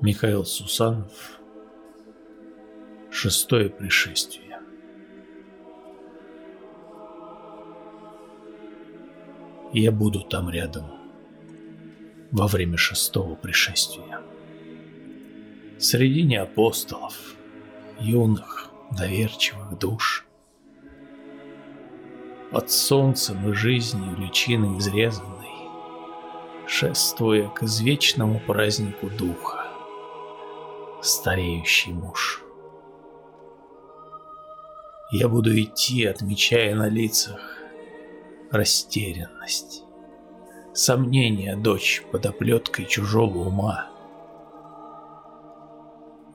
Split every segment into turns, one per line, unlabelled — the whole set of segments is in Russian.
Михаил Сусанов. Шестое пришествие. Я буду там рядом во время шестого пришествия. Среди апостолов, юных, доверчивых душ, под солнцем и жизнью личины изрезанной, шествуя к извечному празднику духа стареющий муж. Я буду идти, отмечая на лицах растерянность, сомнение дочь под оплеткой чужого ума.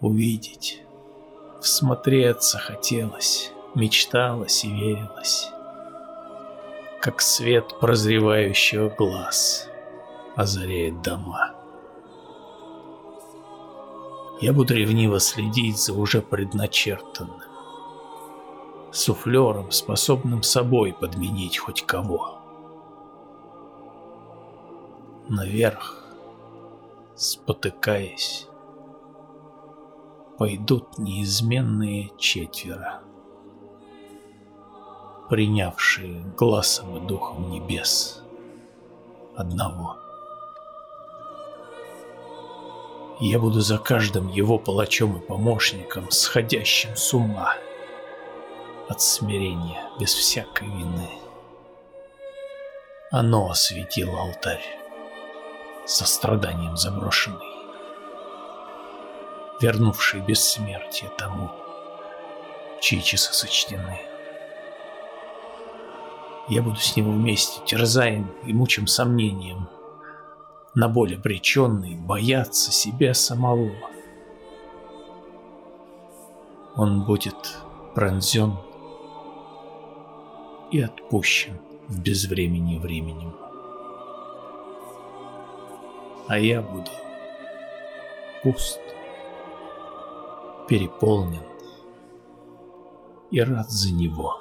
Увидеть, всмотреться хотелось, мечталось и верилось, как свет прозревающего глаз озаряет дома. Я буду ревниво следить за уже предначертанным. Суфлером, способным собой подменить хоть кого. Наверх, спотыкаясь, пойдут неизменные четверо, принявшие глазом и духом небес одного. Я буду за каждым его палачом и помощником, сходящим с ума от смирения, без всякой вины. Оно осветило алтарь, состраданием заброшенный, вернувший бессмертие тому, чьи часы сочтены. Я буду с ним вместе, терзаем и мучим сомнением, на боль обреченный, бояться себя самого. Он будет пронзен и отпущен в безвремени временем. А я буду пуст, переполнен и рад за него.